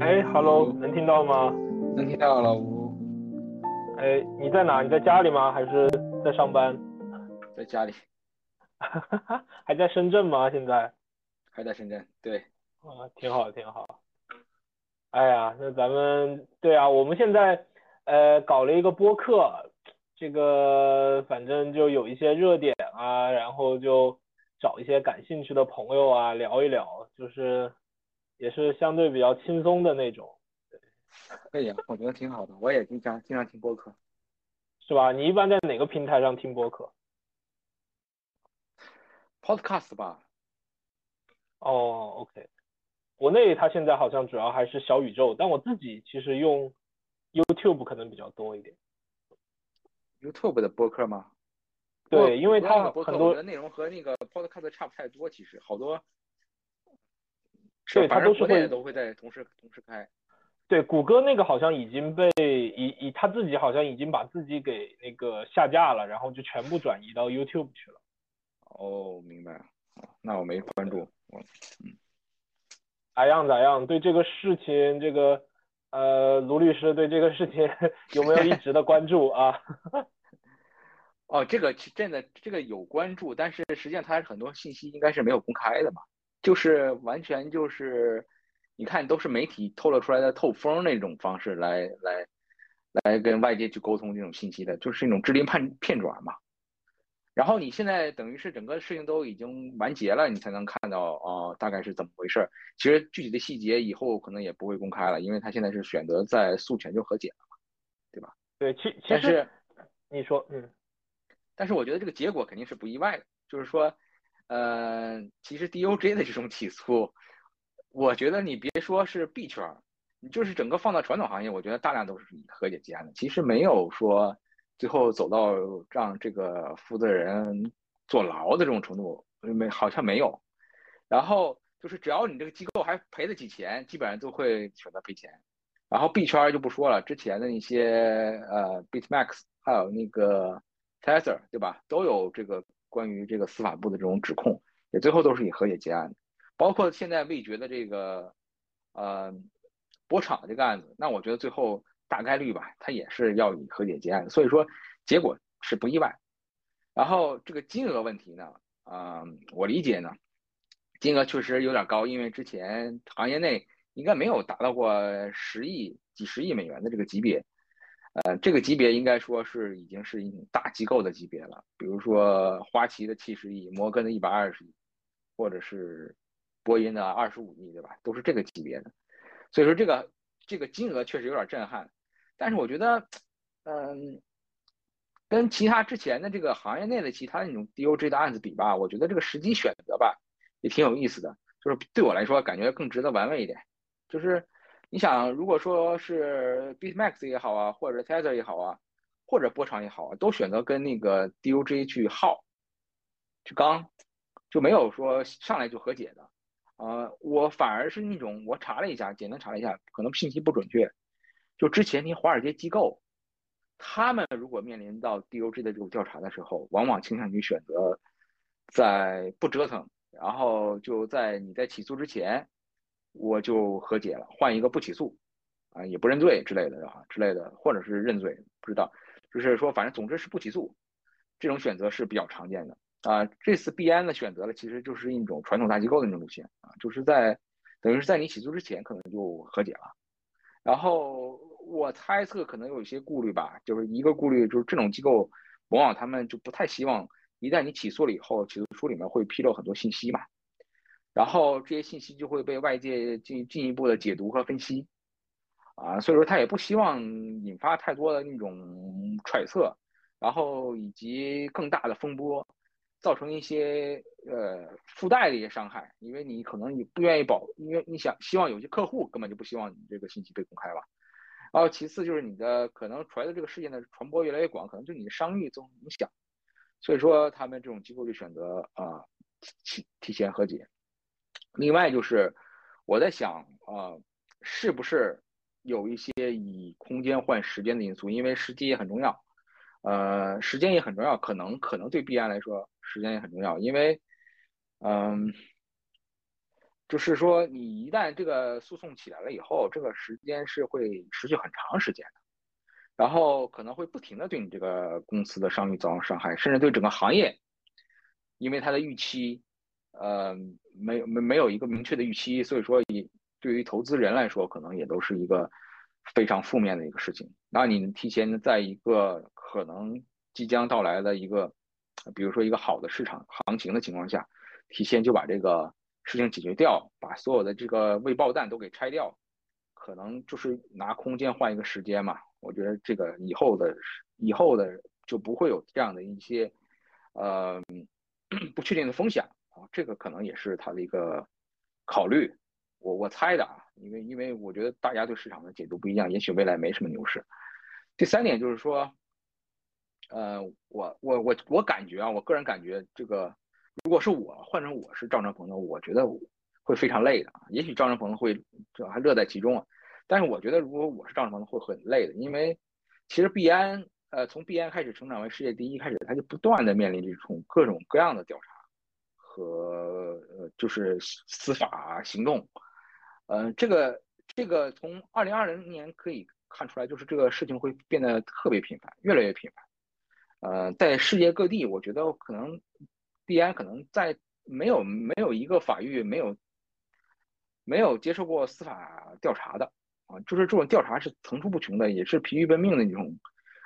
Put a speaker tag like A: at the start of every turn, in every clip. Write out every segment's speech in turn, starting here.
A: 哎，Hello，能听到吗？
B: 能听到，老吴。
A: 哎，你在哪？你在家里吗？还是在上班？
B: 在家里。
A: 还在深圳吗？现在？
B: 还在深圳。对。
A: 啊，挺好，挺好。哎呀，那咱们对啊，我们现在呃搞了一个播客，这个反正就有一些热点啊，然后就找一些感兴趣的朋友啊聊一聊，就是。也是相对比较轻松的那种，
B: 对，呀，我觉得挺好的。我也经常经常听播客，
A: 是吧？你一般在哪个平台上听播客
B: ？Podcast 吧。
A: 哦，OK。国内它现在好像主要还是小宇宙，但我自己其实用 YouTube 可能比较多一点。
B: YouTube 的播客吗？
A: 对，因为它很多
B: 内容和那个 Podcast 差不太多，其实好多。
A: 对，它都是会
B: 都会在同时同时开。
A: 对，谷歌那个好像已经被以以他自己好像已经把自己给那个下架了，然后就全部转移到 YouTube 去了。
B: 哦，明白。那我没关注。我嗯。
A: 咋样咋样？对这个事情，这个呃，卢律师对这个事情 有没有一直的关注啊？
B: 哦，这个真的这个有关注，但是实际上它很多信息应该是没有公开的嘛。就是完全就是，你看都是媒体透露出来的透风那种方式来来来跟外界去沟通这种信息的，就是一种支离判片转嘛。然后你现在等于是整个事情都已经完结了，你才能看到哦大概是怎么回事。其实具体的细节以后可能也不会公开了，因为他现在是选择在诉全球和解了嘛，对吧？
A: 对，其其实你说嗯，
B: 但是我觉得这个结果肯定是不意外的，就是说。呃，其实 DOJ 的这种起诉，我觉得你别说是币圈，你就是整个放到传统行业，我觉得大量都是以和解结案的。其实没有说最后走到让这个负责人坐牢的这种程度，没好像没有。然后就是只要你这个机构还赔得起钱，基本上都会选择赔钱。然后币圈就不说了，之前的那些呃 BitMax 还有那个 Tether 对吧，都有这个。关于这个司法部的这种指控，也最后都是以和解结案的，包括现在未决的这个，呃，波场的这个案子，那我觉得最后大概率吧，他也是要以和解结案，所以说结果是不意外。然后这个金额问题呢，啊，我理解呢，金额确实有点高，因为之前行业内应该没有达到过十亿、几十亿美元的这个级别。呃，这个级别应该说是已经是一种大机构的级别了，比如说花旗的七十亿，摩根的一百二十亿，或者是波音的二十五亿，对吧？都是这个级别的。所以说这个这个金额确实有点震撼，但是我觉得，嗯，跟其他之前的这个行业内的其他那种 DOJ 的案子比吧，我觉得这个时机选择吧也挺有意思的，就是对我来说感觉更值得玩味一点，就是。你想，如果说是 BitMax 也好啊，或者 Tether 也好啊，或者波长也好啊，都选择跟那个 DOJ 去耗、去刚，就没有说上来就和解的。呃，我反而是那种，我查了一下，简单查了一下，可能信息不准确。就之前那华尔街机构，他们如果面临到 DOJ 的这种调查的时候，往往倾向于选择在不折腾，然后就在你在起诉之前。我就和解了，换一个不起诉，啊，也不认罪之类的啊，之类的，或者是认罪，不知道，就是说，反正总之是不起诉，这种选择是比较常见的啊。这次币安的选择了，其实就是一种传统大机构的那种路线啊，就是在等于是在你起诉之前，可能就和解了。然后我猜测可能有一些顾虑吧，就是一个顾虑就是这种机构往往他们就不太希望一旦你起诉了以后，起诉书里面会披露很多信息嘛。然后这些信息就会被外界进进一步的解读和分析，啊，所以说他也不希望引发太多的那种揣测，然后以及更大的风波，造成一些呃附带的一些伤害，因为你可能你不愿意保，因为你想希望有些客户根本就不希望你这个信息被公开了，然后其次就是你的可能出来的这个事件的传播越来越广，可能对你的商誉造成影响，所以说他们这种机构就选择啊提提前和解。另外就是我在想啊，是不是有一些以空间换时间的因素？因为时机也很重要呃，时间也很重要，可能可能对币安来说时间也很重要，因为，嗯，就是说你一旦这个诉讼起来了以后，这个时间是会持续很长时间的，然后可能会不停的对你这个公司的商誉造成伤害，甚至对整个行业，因为它的预期，呃，没没没有一个明确的预期，所以说以对于投资人来说，可能也都是一个。非常负面的一个事情。那你提前在一个可能即将到来的一个，比如说一个好的市场行情的情况下，提前就把这个事情解决掉，把所有的这个未爆弹都给拆掉，可能就是拿空间换一个时间嘛。我觉得这个以后的以后的就不会有这样的一些呃 不确定的风险啊。这个可能也是他的一个考虑。我我猜的啊，因为因为我觉得大家对市场的解读不一样，也许未来没什么牛市。第三点就是说，呃，我我我我感觉啊，我个人感觉这个，如果是我换成我是赵正鹏的，我觉得会非常累的。也许赵正鹏会这还乐在其中啊，但是我觉得如果我是赵正鹏会很累的，因为其实币安呃从币安开始成长为世界第一开始，他就不断的面临这种各种各样的调查和呃就是司法行动。嗯，这个这个从二零二零年可以看出来，就是这个事情会变得特别频繁，越来越频繁。呃，在世界各地，我觉得可能币安可能在没有没有一个法律没有没有接受过司法调查的啊，就是这种调查是层出不穷的，也是疲于奔命的那种。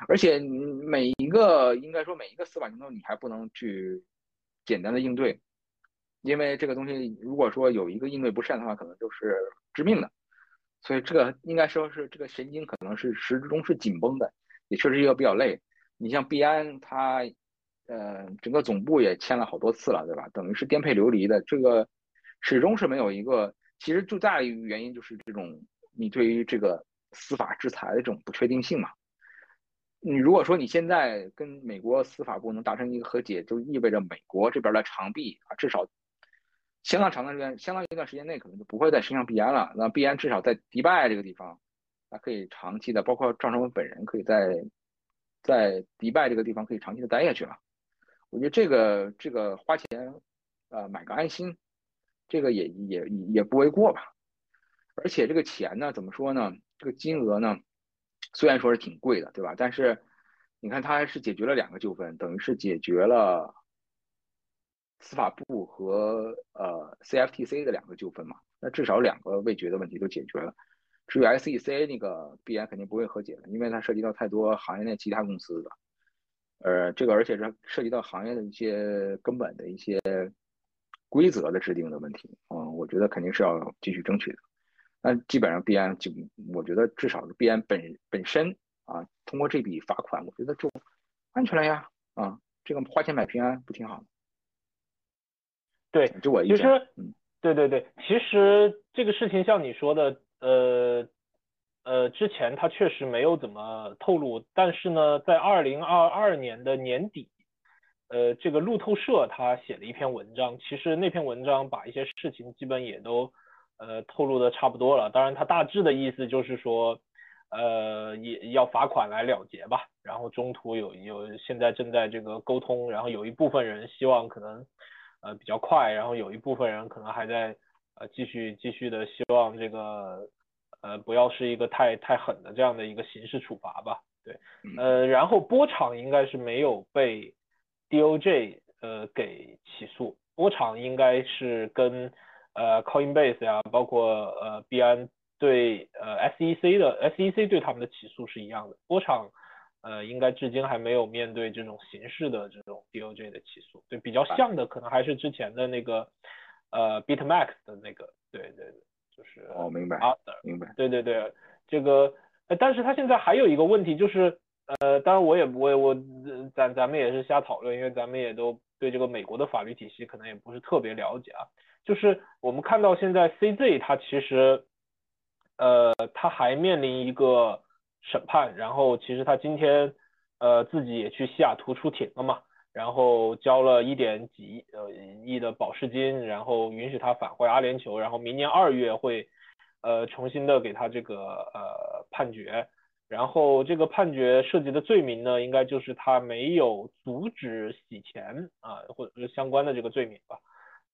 B: 而且每一个应该说每一个司法行动，你还不能去简单的应对。因为这个东西，如果说有一个应对不善的话，可能就是致命的。所以这个应该说是这个神经可能是始终是紧绷的，也确实一个比较累。你像毕安，它呃整个总部也迁了好多次了，对吧？等于是颠沛流离的，这个始终是没有一个。其实最大的原因就是这种你对于这个司法制裁的这种不确定性嘛。你如果说你现在跟美国司法部能达成一个和解，就意味着美国这边的长臂啊，至少。相当长的时间，相当一段时间内，可能就不会再伸向币安了。那币安至少在迪拜这个地方，它可以长期的，包括赵成文本人，可以在在迪拜这个地方可以长期的待下去了。我觉得这个这个花钱，呃，买个安心，这个也也也不为过吧。而且这个钱呢，怎么说呢？这个金额呢，虽然说是挺贵的，对吧？但是你看，它还是解决了两个纠纷，等于是解决了。司法部和呃 CFTC 的两个纠纷嘛，那至少两个未决的问题都解决了。至于 SEC 那个必然肯定不会和解的，因为它涉及到太多行业内其他公司的，呃，这个而且是涉及到行业的一些根本的一些规则的制定的问题。嗯，我觉得肯定是要继续争取的。那基本上必然就，我觉得至少是必然本本身啊，通过这笔罚款，我觉得就安全了呀。啊，这个花钱买平安不挺好的？
A: 对，就我一其实，对对对，其实这个事情像你说的，呃呃，之前他确实没有怎么透露，但是呢，在二零二二年的年底，呃，这个路透社他写了一篇文章，其实那篇文章把一些事情基本也都呃透露的差不多了，当然他大致的意思就是说，呃，也要罚款来了结吧，然后中途有有现在正在这个沟通，然后有一部分人希望可能。呃，比较快，然后有一部分人可能还在呃继续继续的希望这个呃不要是一个太太狠的这样的一个刑事处罚吧，对，呃，然后波场应该是没有被 DOJ 呃给起诉，波场应该是跟呃 Coinbase 呀，包括呃币安对呃 SEC 的 SEC 对他们的起诉是一样的，波场。呃，应该至今还没有面对这种刑事的这种 DOJ 的起诉，对，比较像的可能还是之前的那个呃 BitMax 的那个，对对对，就是
B: 哦，明白，明白，
A: 对对对，这个，但是他现在还有一个问题就是，呃，当然我也不会，我咱咱们也是瞎讨论，因为咱们也都对这个美国的法律体系可能也不是特别了解啊，就是我们看到现在 CZ 它其实，呃，它还面临一个。审判，然后其实他今天，呃，自己也去西雅图出庭了嘛，然后交了一点几亿呃亿的保释金，然后允许他返回阿联酋，然后明年二月会，呃，重新的给他这个呃判决，然后这个判决涉及的罪名呢，应该就是他没有阻止洗钱啊，或者是相关的这个罪名吧。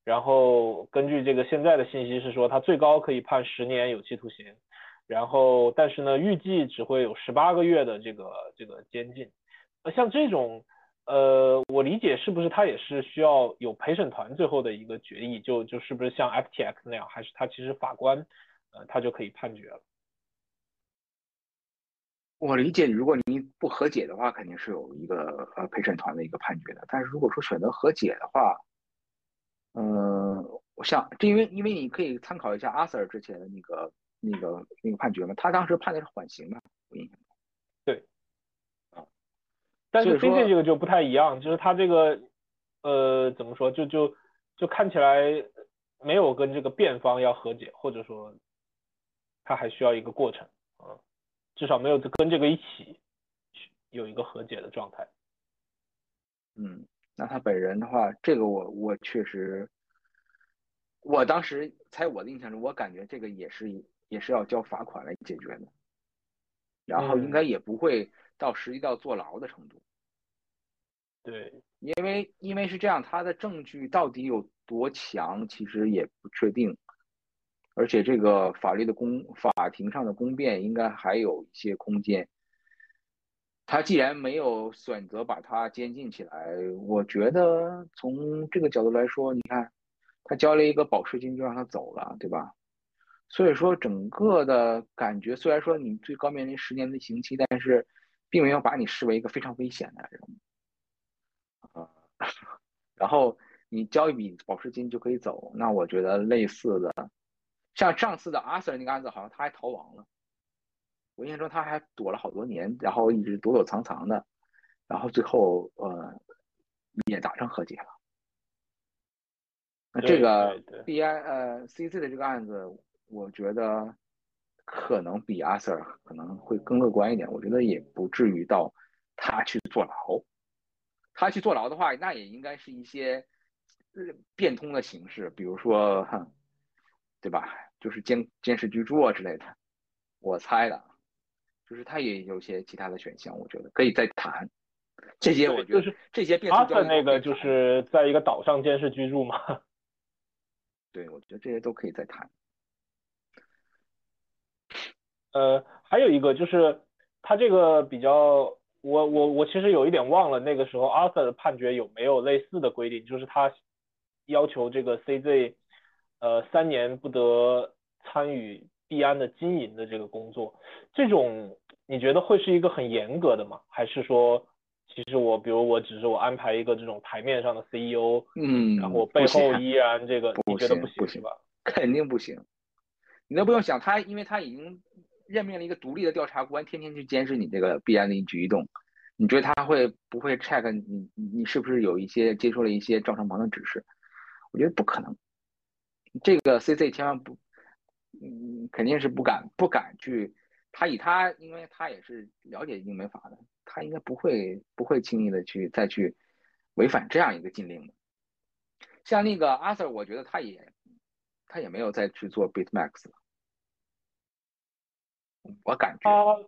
A: 然后根据这个现在的信息是说，他最高可以判十年有期徒刑，然后但是呢，预计只会有十八个月的这个这个监禁。那像这种，呃，我理解是不是他也是需要有陪审团最后的一个决议，就就是不是像 FTX 那样，还是他其实法官，呃，他就可以判决了。
B: 我理解，如果你不和解的话，肯定是有一个呃陪审团的一个判决的。但是如果说选择和解的话，嗯，我想，这因为因为你可以参考一下阿 Sir 之前的那个那个那个判决嘛，他当时判的是缓刑嘛，我印象。
A: 但是 CJ 这个就不太一样，就是他这个呃怎么说，就就就看起来没有跟这个辩方要和解，或者说他还需要一个过程啊。至少没有跟这个一起有一个和解的状态。
B: 嗯，那他本人的话，这个我我确实，我当时在我的印象中，我感觉这个也是也是要交罚款来解决的，然后应该也不会到实际到坐牢的程度。
A: 对，
B: 因为因为是这样，他的证据到底有多强，其实也不确定。而且这个法律的公法庭上的公辩应该还有一些空间。他既然没有选择把他监禁起来，我觉得从这个角度来说，你看他交了一个保释金就让他走了，对吧？所以说整个的感觉，虽然说你最高面临十年的刑期，但是并没有把你视为一个非常危险的人。啊，然后你交一笔保释金就可以走，那我觉得类似的。像上次的阿 Sir 那个案子，好像他还逃亡了。我印象中他还躲了好多年，然后一直躲躲藏藏的，然后最后呃也达成和解了。那这个 B I 呃 C C 的这个案子，我觉得可能比阿 Sir 可能会更乐观一点。我觉得也不至于到他去坐牢。他去坐牢的话，那也应该是一些变通的形式，比如说，对吧？就是监监视居住啊之类的，我猜的，就是他也有些其他的选项，我觉得可以再谈。这些我觉得就是这些变通
A: 阿特那个就是在一个岛上监视居住嘛。
B: 对，我觉得这些都可以再谈。
A: 呃，还有一个就是他这个比较，我我我其实有一点忘了那个时候阿瑟的判决有没有类似的规定，就是他要求这个 CZ。呃，三年不得参与币安的经营的这个工作，这种你觉得会是一个很严格的吗？还是说，其实我比如我只是我安排一个这种台面上的 CEO，
B: 嗯，
A: 然后背后依然这个你觉得
B: 不
A: 行是吧？
B: 肯定不行，你都不用想，他因为他已经任命了一个独立的调查官，天天去监视你这个币安的一举一动，你觉得他会不会 check 你你是不是有一些接受了一些赵成鹏的指示？我觉得不可能。这个 C C 千万不，嗯，肯定是不敢不敢去。他以他，因为他也是了解英美法的，他应该不会不会轻易的去再去违反这样一个禁令的。像那个阿 Sir，我觉得他也他也没有再去做 BitMax 了。我感觉。
A: 他，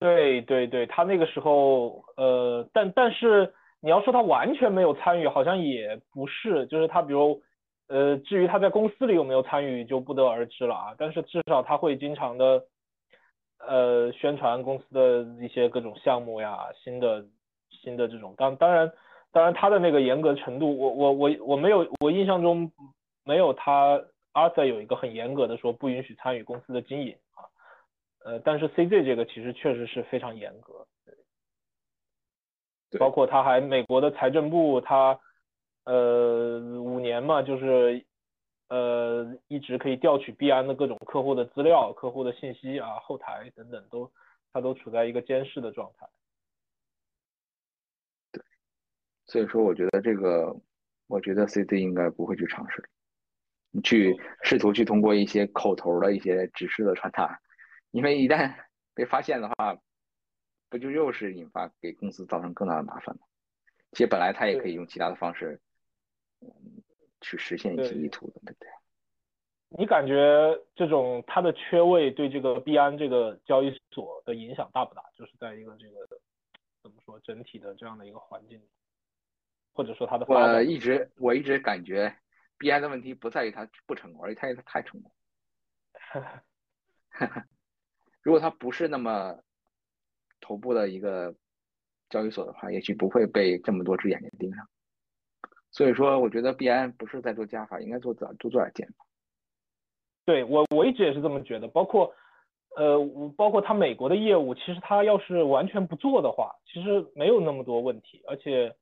A: 对对对，他那个时候，呃，但但是你要说他完全没有参与，好像也不是，就是他比如。呃，至于他在公司里有没有参与，就不得而知了啊。但是至少他会经常的，呃，宣传公司的一些各种项目呀，新的新的这种。当当然，当然他的那个严格程度，我我我我没有，我印象中没有他阿 Sir 有一个很严格的说不允许参与公司的经营。呃，但是 CZ 这个其实确实是非常严格，包括他还美国的财政部他。呃，五年嘛，就是呃，一直可以调取币安的各种客户的资料、客户的信息啊，后台等等，都他都处在一个监视的状态。
B: 对，所以说我觉得这个，我觉得 CZ 应该不会去尝试，你去试图去通过一些口头的一些指示的传达，因为一旦被发现的话，不就又是引发给公司造成更大的麻烦吗？其实本来他也可以用其他的方式。嗯去实现一些意图的，对不对？
A: 你感觉这种他的缺位对这个币安这个交易所的影响大不大？就是在一个这个怎么说整体的这样的一个环境，或者说它的
B: 我一直我一直感觉币安的问题不在于它不成功，而在于它太成功。如果它不是那么头部的一个交易所的话，也许不会被这么多只眼睛盯上。所以说，我觉得币安不是在做加法，应该做多做点减法。
A: 对我，我一直也是这么觉得。包括，呃，包括他美国的业务，其实他要是完全不做的话，其实没有那么多问题。而且，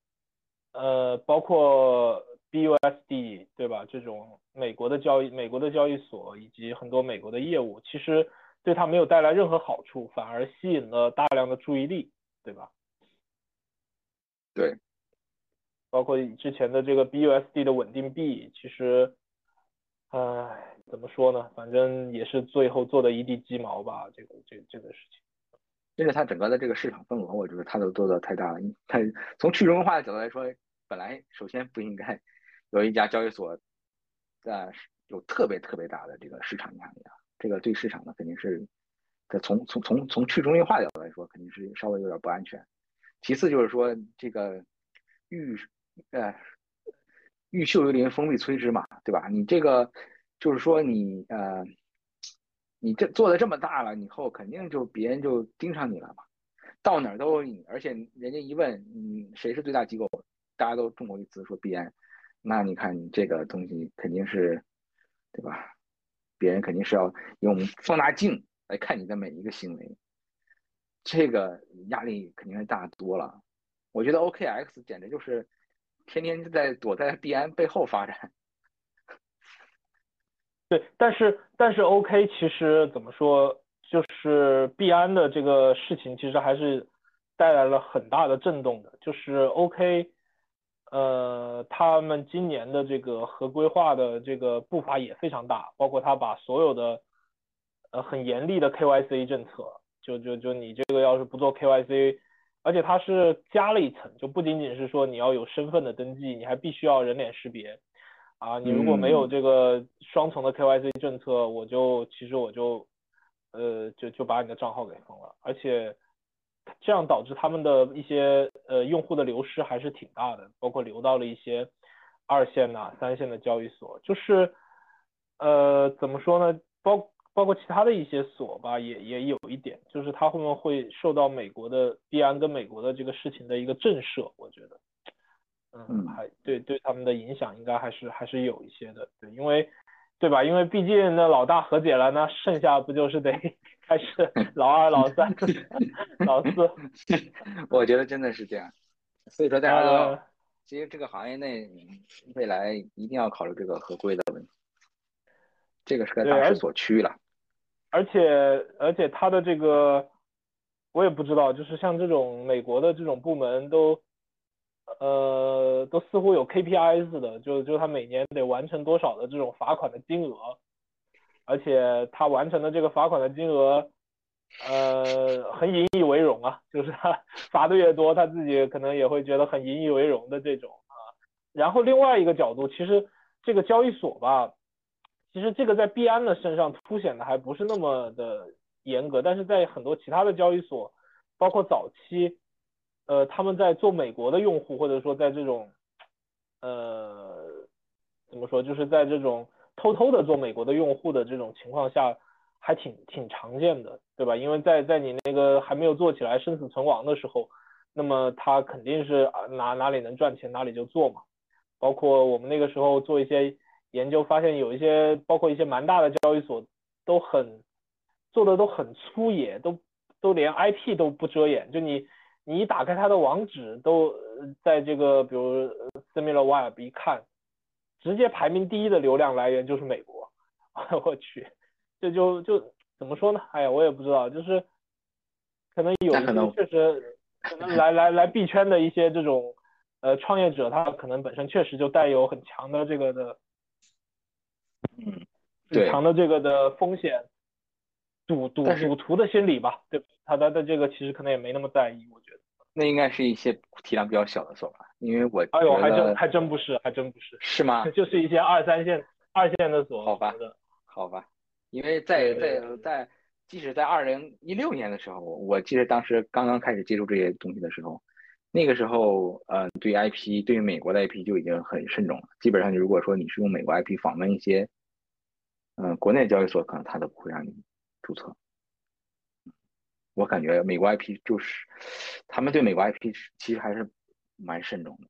A: 呃，包括 BUSD 对吧？这种美国的交易、美国的交易所以及很多美国的业务，其实对他没有带来任何好处，反而吸引了大量的注意力，对吧？
B: 对。
A: 包括之前的这个 BUSD 的稳定币，其实。唉，怎么说呢？反正也是最后做的一地鸡毛吧。这个这这个事情，
B: 因为它整个的这个市场份额，我觉得它都做的太大了。它从去中心化的角度来说，本来首先不应该有一家交易所在有特别特别大的这个市场压力啊。这个对市场呢肯定是，这从从从从去中心化角度来说，肯定是稍微有点不安全。其次就是说这个玉呃。玉秀于林，风必摧之嘛，对吧？你这个就是说你呃，你这做的这么大了，以后肯定就别人就盯上你了嘛，到哪儿都有你，而且人家一问你谁是最大机构，大家都众口一词说币安，那你看你这个东西肯定是，对吧？别人肯定是要用放大镜来看你的每一个行为，这个压力肯定是大多了。我觉得 OKX 简直就是。天天在躲在币安背后发展，
A: 对，但是但是 OK，其实怎么说，就是币安的这个事情，其实还是带来了很大的震动的。就是 OK，呃，他们今年的这个合规化的这个步伐也非常大，包括他把所有的呃很严厉的 KYC 政策，就就就你这个要是不做 KYC。而且它是加了一层，就不仅仅是说你要有身份的登记，你还必须要人脸识别啊！你如果没有这个双重的 KYC 政策，我就其实我就呃就就把你的账号给封了。而且这样导致他们的一些呃用户的流失还是挺大的，包括流到了一些二线呐、三线的交易所，就是呃怎么说呢？包。包括其他的一些所吧，也也有一点，就是它会不会受到美国的币安跟美国的这个事情的一个震慑？我觉得，嗯，还对对他们的影响应该还是还是有一些的，对，因为对吧？因为毕竟那老大和解了，那剩下不就是得开始 老二、老三、老四？
B: 我觉得真的是这样，所以说大家都，其实这个行业内未来一定要考虑这个合规的问题，这个是个大势所趋了。
A: 而且而且他的这个我也不知道，就是像这种美国的这种部门都，呃，都似乎有 KPI 似的，就就他每年得完成多少的这种罚款的金额，而且他完成的这个罚款的金额，呃，很引以为荣啊，就是他 罚的越多，他自己可能也会觉得很引以为荣的这种啊。然后另外一个角度，其实这个交易所吧。其实这个在币安的身上凸显的还不是那么的严格，但是在很多其他的交易所，包括早期，呃，他们在做美国的用户，或者说在这种，呃，怎么说，就是在这种偷偷的做美国的用户的这种情况下，还挺挺常见的，对吧？因为在在你那个还没有做起来生死存亡的时候，那么他肯定是哪哪里能赚钱哪里就做嘛，包括我们那个时候做一些。研究发现，有一些包括一些蛮大的交易所都很做的都很粗野，都都连 IP 都不遮掩。就你你一打开它的网址，都在这个比如 SimilarWeb 一看，直接排名第一的流量来源就是美国。我去，这就就怎么说呢？哎呀，我也不知道，就是可能有一些确实可能来来来币圈的一些这种呃创业者，他可能本身确实就带有很强的这个的。
B: 嗯，
A: 很强的这个的风险，赌赌赌徒的心理吧，对他他的这个其实可能也没那么在意，我觉得。
B: 那应该是一些体量比较小的所吧，因为我
A: 哎呦，还真还真不是，还真不是。
B: 是吗？
A: 就是一些二三线二线的所。
B: 好吧。好吧，因为在在在，即使在二零一六年的时候，我记得当时刚刚开始接触这些东西的时候，那个时候，呃，对 IP，对于美国的 IP 就已经很慎重了。基本上，如果说你是用美国 IP 访问一些，嗯，国内交易所，可能他都不会让你注册。我感觉美国 IP 就是，他们对美国 IP 其实还是蛮慎重的，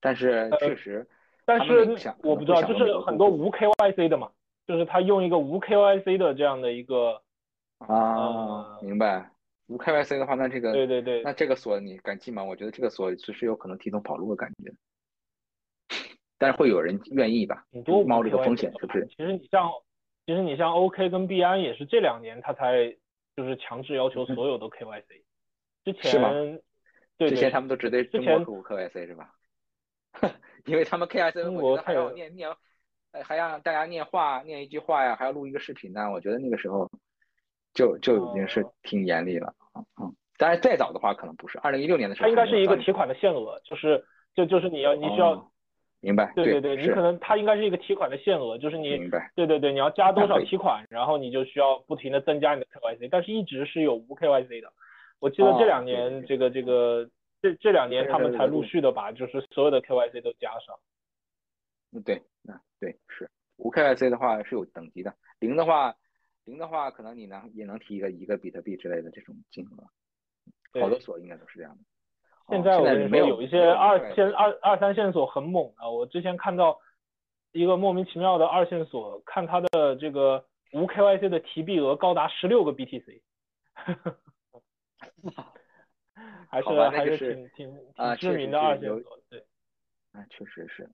B: 但是确实。
A: 但是我不知道，就是很多无 KYC 的嘛，就是他用一个无 KYC 的这样的一个
B: 啊，明白。无 KYC 的话，那这个
A: 对对对，
B: 那这个锁你敢进吗？我觉得这个锁随时有可能提供跑路的感觉，但是会有人愿意吧？冒这个风险是不是？
A: 其实你像，其实你像 OK 跟币安也是这两年他才就是强制要求所有的 KYC，之前？对，
B: 之前他们都只对中国客户 KYC 是吧？因为他们 K S N 我觉得还要念念，呃，还让大家念话，念一句话呀，还要录一个视频呢。我觉得那个时候就就已经是挺严厉了。当然再早的话可能不是，二零一六年的时候。
A: 它应该是一个提款的限额，就是就就是你要你需要
B: 明白。
A: 对
B: 对
A: 对，你可能它应该是一个提款的限额，就是你
B: 明白。
A: 对对对，你要加多少提款，然后你就需要不停的增加你的 K Y C，但是一直是有无 K Y C 的。我记得这两年这个这个。这这两年他们才陆续的把就是所有的 KYC 都加上。
B: 嗯，对，那对是无 KYC 的话是有等级的，零的话，零的话可能你能也能提一个一个比特币之类的这种金额。好多所应该都是这样的。
A: 现在我跟你
B: 说
A: 有一些二线二二三线索很猛啊，我之前看到一个莫名其妙的二线索，看它的这个无 KYC 的提币额高达十六个 BTC。还是还是挺挺挺知名的二线索，对，
B: 那确实是，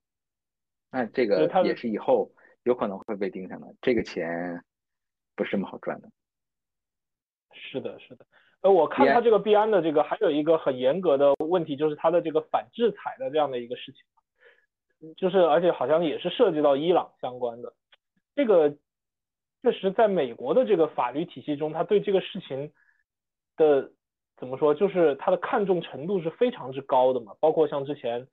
B: 那这个也是以后有可能会被盯上的，这个钱不是这么好赚的。
A: 是的，是的，呃，我看他这个币安的这个还有一个很严格的问题，就是他的这个反制裁的这样的一个事情，就是而且好像也是涉及到伊朗相关的，这个确实在美国的这个法律体系中，他对这个事情的。怎么说？就是它的看重程度是非常之高的嘛，包括像之前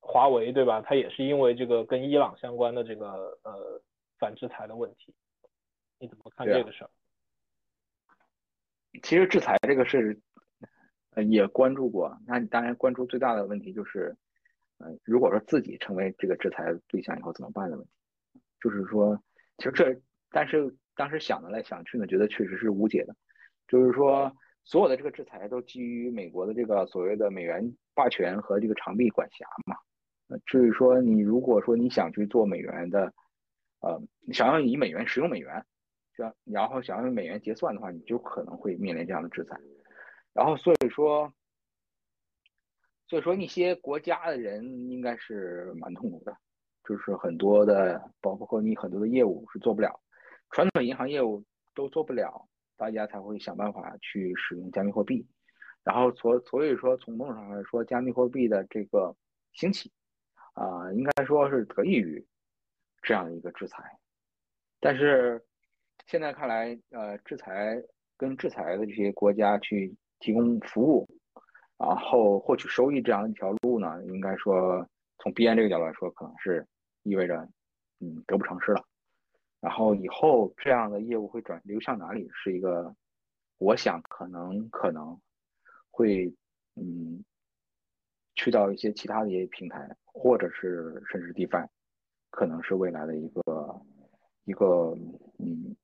A: 华为对吧？它也是因为这个跟伊朗相关的这个呃反制裁的问题，你怎么看这个事儿？
B: 其实制裁这个事，呃也关注过。那你当然关注最大的问题就是，呃如果说自己成为这个制裁对象以后怎么办的问题。就是说，其实这但是当时想的来想去呢，觉得确实是无解的。就是说。所有的这个制裁都基于美国的这个所谓的美元霸权和这个长臂管辖嘛。呃，至于说你如果说你想去做美元的，呃，想要以美元使用美元，想然后想要用美元结算的话，你就可能会面临这样的制裁。然后所以说，所以说一些国家的人应该是蛮痛苦的，就是很多的，包括你很多的业务是做不了，传统银行业务都做不了。大家才会想办法去使用加密货币，然后所所以说从某种上来说，加密货币的这个兴起啊，应该说是得益于这样一个制裁。但是现在看来，呃，制裁跟制裁的这些国家去提供服务，然后获取收益这样一条路呢，应该说从币安这个角度来说，可能是意味着嗯得不偿失了。然后以后这样的业务会转流向哪里？是一个，我想可能可能会，嗯，去到一些其他的一些平台，或者是甚至 DeFi，可能是未来的一个一个嗯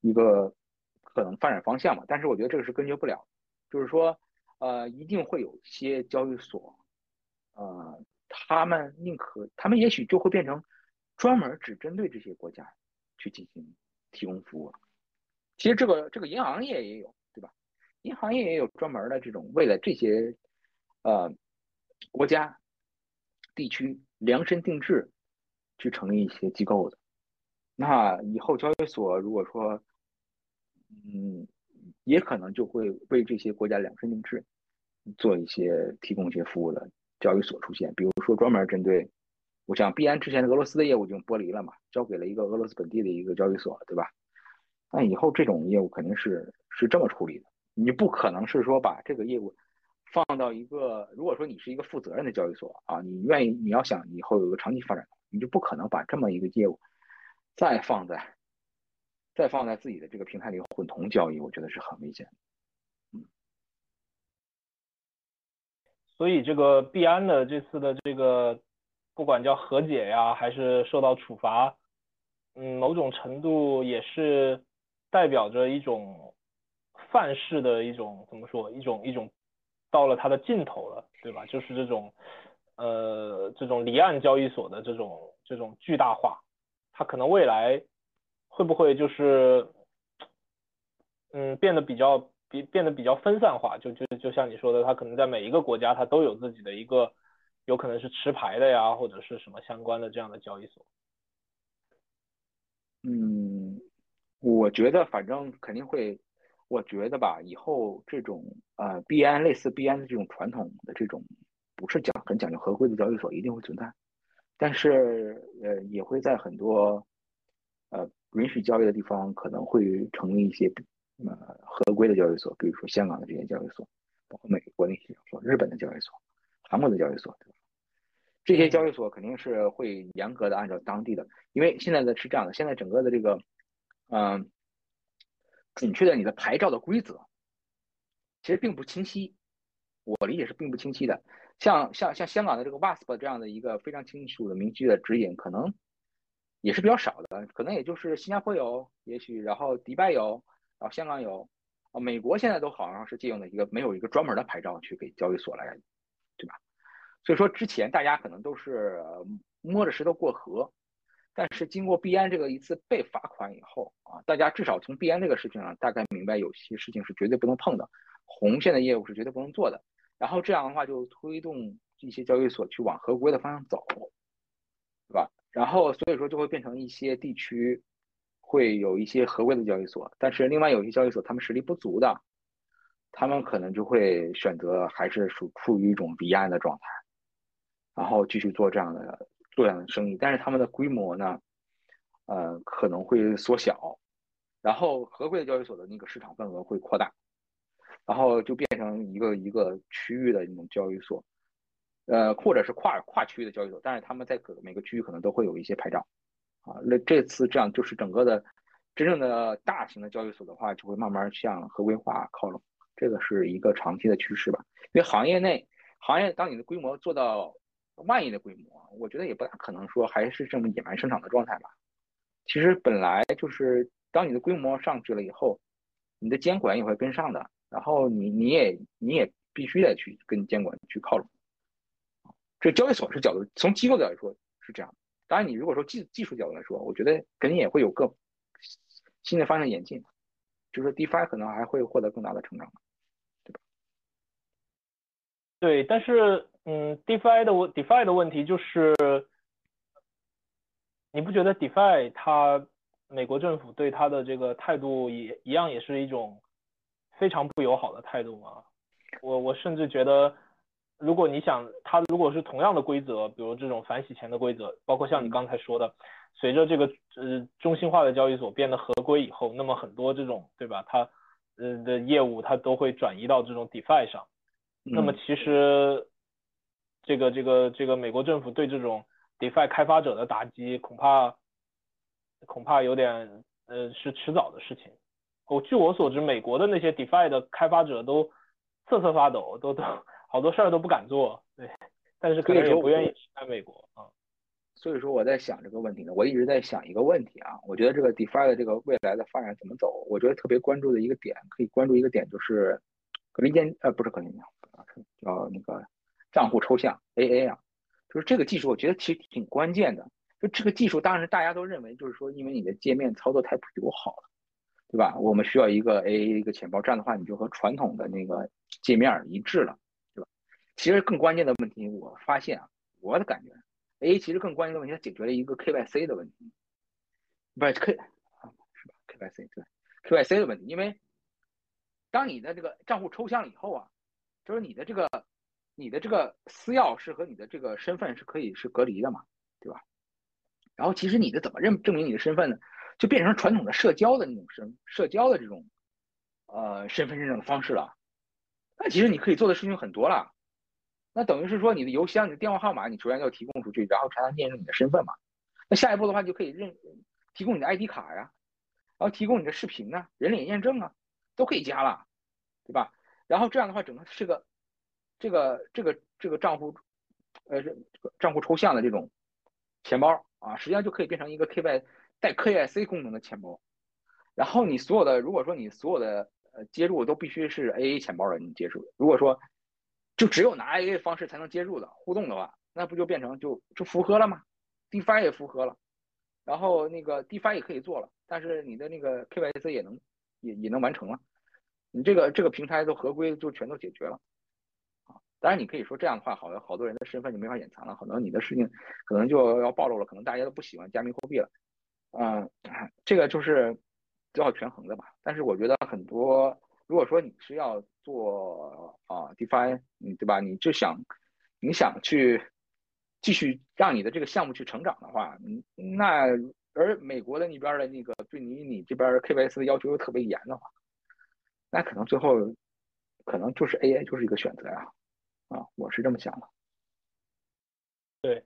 B: 一个可能发展方向嘛。但是我觉得这个是根绝不了，就是说，呃，一定会有些交易所，呃，他们宁可他们也许就会变成。专门只针对这些国家去进行提供服务，其实这个这个银行业也有，对吧？银行业也有专门的这种为了这些呃国家地区量身定制去成立一些机构的。那以后交易所如果说嗯，也可能就会为这些国家量身定制做一些提供一些服务的交易所出现，比如说专门针对。我想，币安之前的俄罗斯的业务就剥离了嘛，交给了一个俄罗斯本地的一个交易所，对吧？那以后这种业务肯定是是这么处理的，你不可能是说把这个业务放到一个，如果说你是一个负责任的交易所啊，你愿意，你要想以后有个长期发展，你就不可能把这么一个业务再放在再放在自己的这个平台里混同交易，我觉得是很危险。
A: 所以这个币安的这次的这个不管叫和解呀，还是受到处罚，嗯，某种程度也是代表着一种范式的一种怎么说，一种一种到了它的尽头了，对吧？就是这种呃这种离岸交易所的这种这种巨大化，它可能未来会不会就是嗯变得比较变变得比较分散化？就就就像你说的，它可能在每一个国家它都有自己的一个有可能是持牌的呀，或者是什么相关的这样的交易所。
B: 嗯，我觉得反正肯定会，我觉得吧，以后这种呃币安类似币安的这种传统的这种不是讲很讲究合规的交易所一定会存在，但是呃也会在很多呃允许交易的地方可能会成立一些呃合规的交易所，比如说香港的这些交易所，包括美国那些交易所、日本的交易所、韩国的交易所，对吧？这些交易所肯定是会严格的按照当地的，因为现在的是这样的，现在整个的这个，嗯，准确的你的牌照的规则，其实并不清晰，我理解是并不清晰的。像像像香港的这个 WASP 这样的一个非常清楚的明确的指引，可能也是比较少的，可能也就是新加坡有，也许然后迪拜有，然后香港有，啊，美国现在都好像是借用的一个没有一个专门的牌照去给交易所来，对吧？所以说之前大家可能都是摸着石头过河，但是经过币安这个一次被罚款以后啊，大家至少从币安这个事情上大概明白有些事情是绝对不能碰的，红线的业务是绝对不能做的。然后这样的话就推动一些交易所去往合规的方向走，对吧？然后所以说就会变成一些地区会有一些合规的交易所，但是另外有一些交易所他们实力不足的，他们可能就会选择还是属处于一种离岸的状态。然后继续做这样的做这样的生意，但是他们的规模呢，呃，可能会缩小，然后合规的交易所的那个市场份额会扩大，然后就变成一个一个区域的那种交易所，呃，或者是跨跨区域的交易所，但是他们在各每个区域可能都会有一些牌照，啊，那这次这样就是整个的真正的大型的交易所的话，就会慢慢向合规化靠拢，这个是一个长期的趋势吧，因为行业内行业当你的规模做到。万亿的规模，我觉得也不大可能说还是这么野蛮生长的状态吧。其实本来就是当你的规模上去了以后，你的监管也会跟上的，然后你你也你也必须得去跟监管去靠拢。这交易所是角度，从机构的来说是这样。当然，你如果说技技术角度来说，我觉得肯定也会有个新的方向演进，就是说 DeFi 可能还会获得更大的成长，对吧？
A: 对，但是。嗯，DeFi 的问 DeFi 的问题就是，你不觉得 DeFi 它美国政府对它的这个态度也一样，也是一种非常不友好的态度吗？我我甚至觉得，如果你想它如果是同样的规则，比如这种反洗钱的规则，包括像你刚才说的，随着这个呃中心化的交易所变得合规以后，那么很多这种对吧，它呃的业务它都会转移到这种 DeFi 上，那么其实。这个这个这个美国政府对这种 DeFi 开发者的打击，恐怕恐怕有点呃是迟早的事情。我据我所知，美国的那些 DeFi 的开发者都瑟瑟发抖，都都好多事儿都不敢做。对，但是可能也不愿意在美国啊。
B: 所以说我在想这个问题呢，我一直在想一个问题啊，我觉得这个 DeFi 的这个未来的发展怎么走？我觉得特别关注的一个点，可以关注一个点就是可林间呃不是可林间，叫那个。账户抽象 AA 啊，就是这个技术，我觉得其实挺关键的。就这个技术，当时大家都认为，就是说，因为你的界面操作太不友好了，对吧？我们需要一个 AA 一个钱包，这样的话，你就和传统的那个界面一致了，对吧？其实更关键的问题，我发现啊，我的感觉，AA 其实更关键的问题，它解决了一个 KYC 的问题，不是 K，是吧？KYC 对 KYC 的问题，因为当你的这个账户抽象了以后啊，就是你的这个。你的这个私钥是和你的这个身份是可以是隔离的嘛，对吧？然后其实你的怎么认证明你的身份呢？就变成传统的社交的那种身社交的这种呃身份认证的方式了。那其实你可以做的事情很多了。那等于是说你的邮箱、你的电话号码，你首先要提供出去，然后才能验证你的身份嘛。那下一步的话你就可以认提供你的 ID 卡呀，然后提供你的视频啊、人脸验证啊，都可以加了，对吧？然后这样的话，整个是个这个这个这个账户，呃，这个账户抽象的这种钱包啊，实际上就可以变成一个 KY 带 KYC 功能的钱包。然后你所有的，如果说你所有的呃接入都必须是 AA 钱包的你接入，如果说就只有拿 AA 方式才能接入的互动的话，那不就变成就就符合了吗？DeFi 也符合了，然后那个 DeFi 也可以做了，但是你的那个 KYC 也能也也能完成了，你这个这个平台都合规就全都解决了啊。当然你可以说这样的话，好好多人的身份就没法隐藏了，可能你的事情可能就要暴露了，可能大家都不喜欢加密货币了，嗯，这个就是都要权衡的吧。但是我觉得很多。如果说你是要做啊 DeFi，嗯，对吧？你就想你想去继续让你的这个项目去成长的话，嗯，那而美国的那边的那个对你你这边 KYC 的要求又特别严的话，那可能最后可能就是 AI 就是一个选择呀，啊，我是这么想的。
A: 对，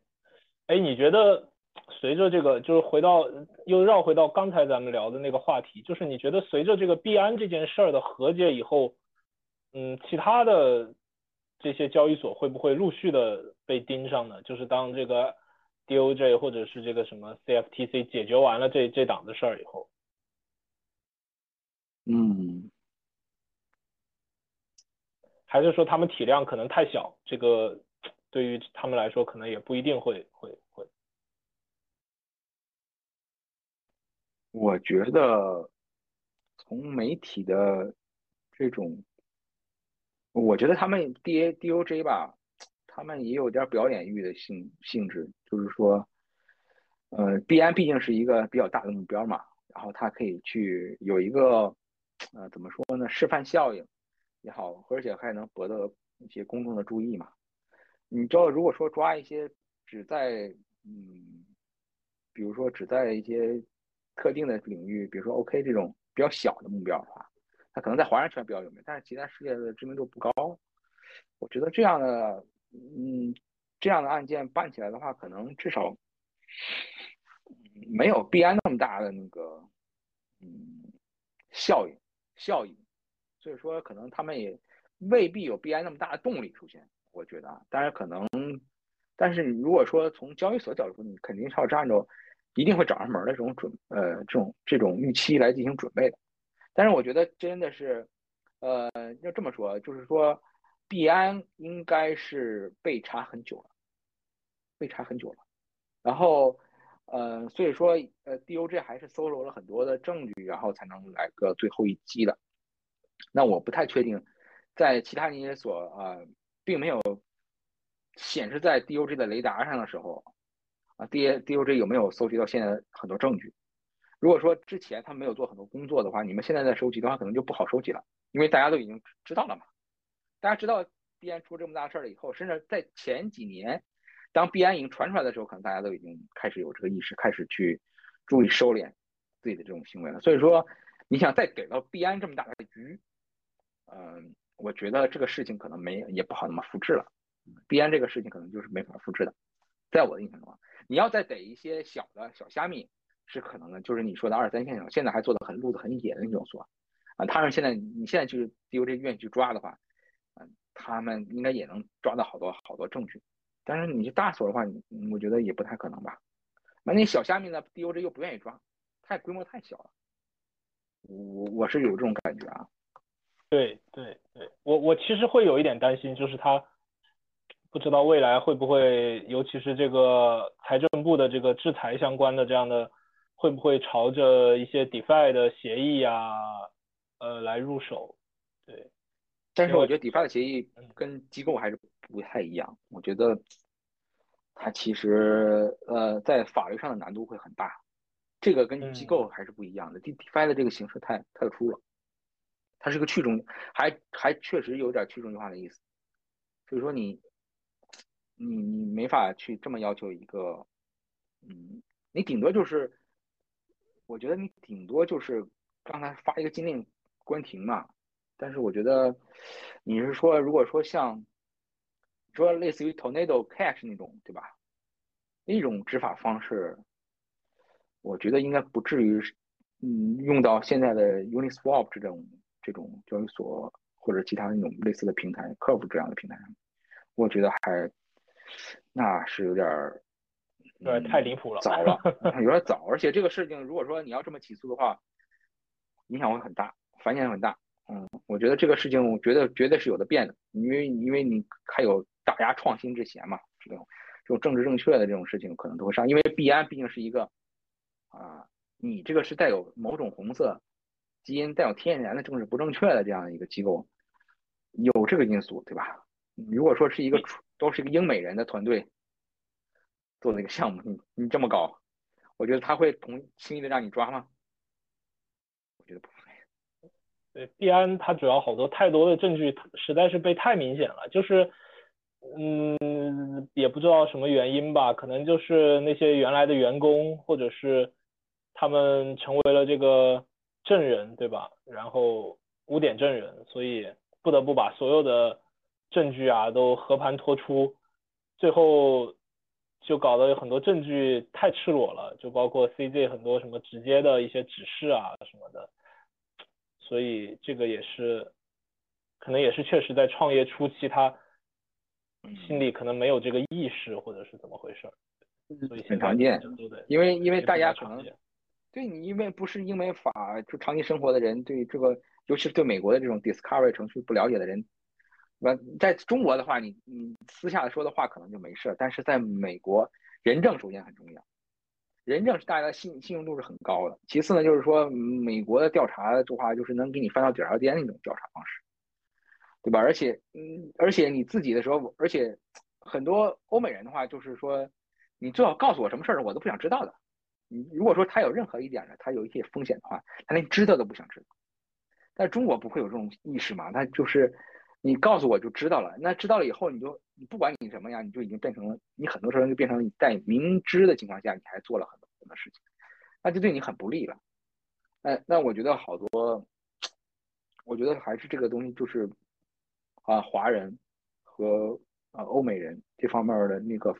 A: 哎，你觉得？随着这个，就是回到又绕回到刚才咱们聊的那个话题，就是你觉得随着这个币安这件事儿的和解以后，嗯，其他的这些交易所会不会陆续的被盯上呢？就是当这个 DOJ 或者是这个什么 CFTC 解决完了这这档子事儿以后，
B: 嗯，
A: 还是说他们体量可能太小，这个对于他们来说可能也不一定会会会。
B: 我觉得从媒体的这种，我觉得他们 D A D O J 吧，他们也有点表演欲的性性质，就是说，呃，币安毕竟是一个比较大的目标嘛，然后它可以去有一个，呃，怎么说呢，示范效应也好，而且还能博得一些公众的注意嘛。你知道，如果说抓一些只在，嗯，比如说只在一些。特定的领域，比如说 OK 这种比较小的目标的话，它可能在华人圈比较有名，但是其他世界的知名度不高。我觉得这样的，嗯，这样的案件办起来的话，可能至少没有 BI 那么大的那个，嗯，效应效应。所以说，可能他们也未必有 BI 那么大的动力出现。我觉得，当然可能，但是你如果说从交易所角度，你肯定是要按照。一定会找上门的这种准呃这种这种预期来进行准备的，但是我觉得真的是，呃要这么说，就是说币安应该是被查很久了，被查很久了，然后呃所以说呃 DOJ 还是搜罗了很多的证据，然后才能来个最后一击的。那我不太确定，在其他那些所啊并没有显示在 DOJ 的雷达上的时候。啊 D A D O J 有没有搜集到现在很多证据？如果说之前他没有做很多工作的话，你们现在在收集的话，可能就不好收集了，因为大家都已经知道了嘛。大家知道币安出这么大事儿了以后，甚至在前几年，当币安已经传出来的时候，可能大家都已经开始有这个意识，开始去注意收敛自己的这种行为了。所以说，你想再给到币安这么大的局，嗯，我觉得这个事情可能没也不好那么复制了。币安这个事情可能就是没法复制的，在我的印象中啊。你要再逮一些小的小虾米是可能的，就是你说的二三线，现在还做的很路子很野的那种所，啊，他们现在你现在去 DOJ 愿意去抓的话，嗯，他们应该也能抓到好多好多证据，但是你是大所的话，我觉得也不太可能吧？那那小虾米呢，DOJ 又不愿意抓，太规模太小了，我我是有这种感觉啊。
A: 对对对，我我其实会有一点担心，就是他。不知道未来会不会，尤其是这个财政部的这个制裁相关的这样的，会不会朝着一些 DeFi 的协议呀，呃，来入手？对，
B: 但是我觉得 DeFi 的协议跟机构还是不太一样。我觉得它其实呃，在法律上的难度会很大，这个跟机构还是不一样的。DeFi 的这个形式太特殊了，它是个去中，还还确实有点去中心化的意思，所以说你。你你没法去这么要求一个，嗯，你顶多就是，我觉得你顶多就是刚才发一个禁令关停嘛，但是我觉得你是说，如果说像说类似于 Tornado Cash 那种，对吧？那种执法方式，我觉得应该不至于，嗯，用到现在的 Uniswap 这种这种交易所或者其他那种类似的平台客服这样的平台上，我觉得还那是有点儿，
A: 有点太离谱了，
B: 早了，有点早。而且这个事情，如果说你要这么起诉的话，影响会很大，反响很大。嗯，我觉得这个事情，我觉得绝对是有的变的，因为因为你还有打压创新之嫌嘛，这种这种政治正确的这种事情可能都会上，因为币安毕竟是一个啊，你这个是带有某种红色基因、带有天然的政治不正确的这样的一个机构，有这个因素，对吧？如果说是一个都是一个英美人的团队做的一个项目，你你这么搞，我觉得他会同轻易的让你抓吗？我觉得不会。
A: 对币安，它主要好多太多的证据，实在是被太明显了。就是，嗯，也不知道什么原因吧，可能就是那些原来的员工，或者是他们成为了这个证人，对吧？然后污点证人，所以不得不把所有的证据啊都和盘托出，最后就搞得有很多证据太赤裸了，就包括 CZ 很多什么直接的一些指示啊什么的。所以这个也是，可能也是确实在创业初期，他心里可能没有这个意识，或者是怎么回事儿。所以
B: 很常见，因为因为大家可能对你，因为不是英美法就长期生活的人，对这个，尤其是对美国的这种 Discovery 程序不了解的人，那在中国的话，你你私下说的话可能就没事，但是在美国，人证首先很重要。人证是大家信信用度是很高的，其次呢，就是说美国的调查的话，就是能给你翻到底儿朝天那种调查方式，对吧？而且，嗯，而且你自己的时候，而且很多欧美人的话，就是说，你最好告诉我什么事儿，我都不想知道的。你如果说他有任何一点呢，他有一些风险的话，他连知道都不想知道。但中国不会有这种意识嘛？他就是你告诉我就知道了，那知道了以后，你就。你不管你什么呀，你就已经变成了你很多时候就变成了你在明知的情况下，你还做了很多很多事情，那就对你很不利了。哎，那我觉得好多，我觉得还是这个东西就是啊，华人和啊欧美人这方面的那个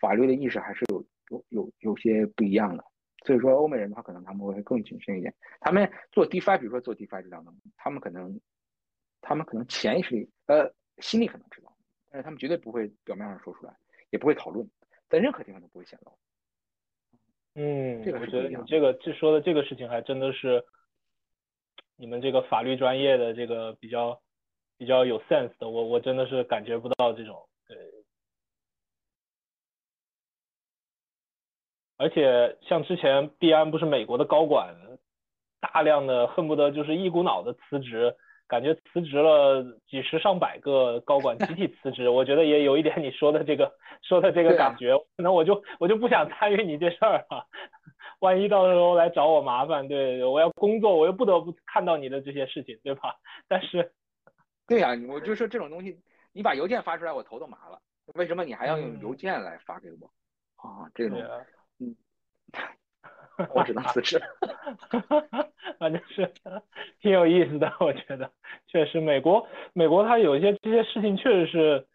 B: 法律的意识还是有有有有些不一样的。所以说，欧美人的话可能他们会更谨慎一点。他们做 DeFi，比如说做 DeFi 这样的，他们可能他们可能潜意识里呃心里可能知道。但是他们绝对不会表面上说出来，也不会讨论，在任何地方都不会显露。
A: 嗯，
B: 这个
A: 我觉得你这个这说的这个事情还真的是你们这个法律专业的这个比较比较有 sense 的，我我真的是感觉不到这种对。而且像之前币安不是美国的高管大量的恨不得就是一股脑的辞职。感觉辞职了几十上百个高管集体辞职，我觉得也有一点你说的这个说的这个感觉，可能我就我就不想参与你这事儿了，万一到时候来找我麻烦，对，我要工作，我又不得不看到你的这些事情，对吧？但是，
B: 对呀，我就说这种东西，你把邮件发出来，我头都麻了，为什么你还要用邮件来发给我？啊，这种，嗯。我只能辞职，
A: 反正是挺有意思的，我觉得确实美国美国它有一些这些事情确实是，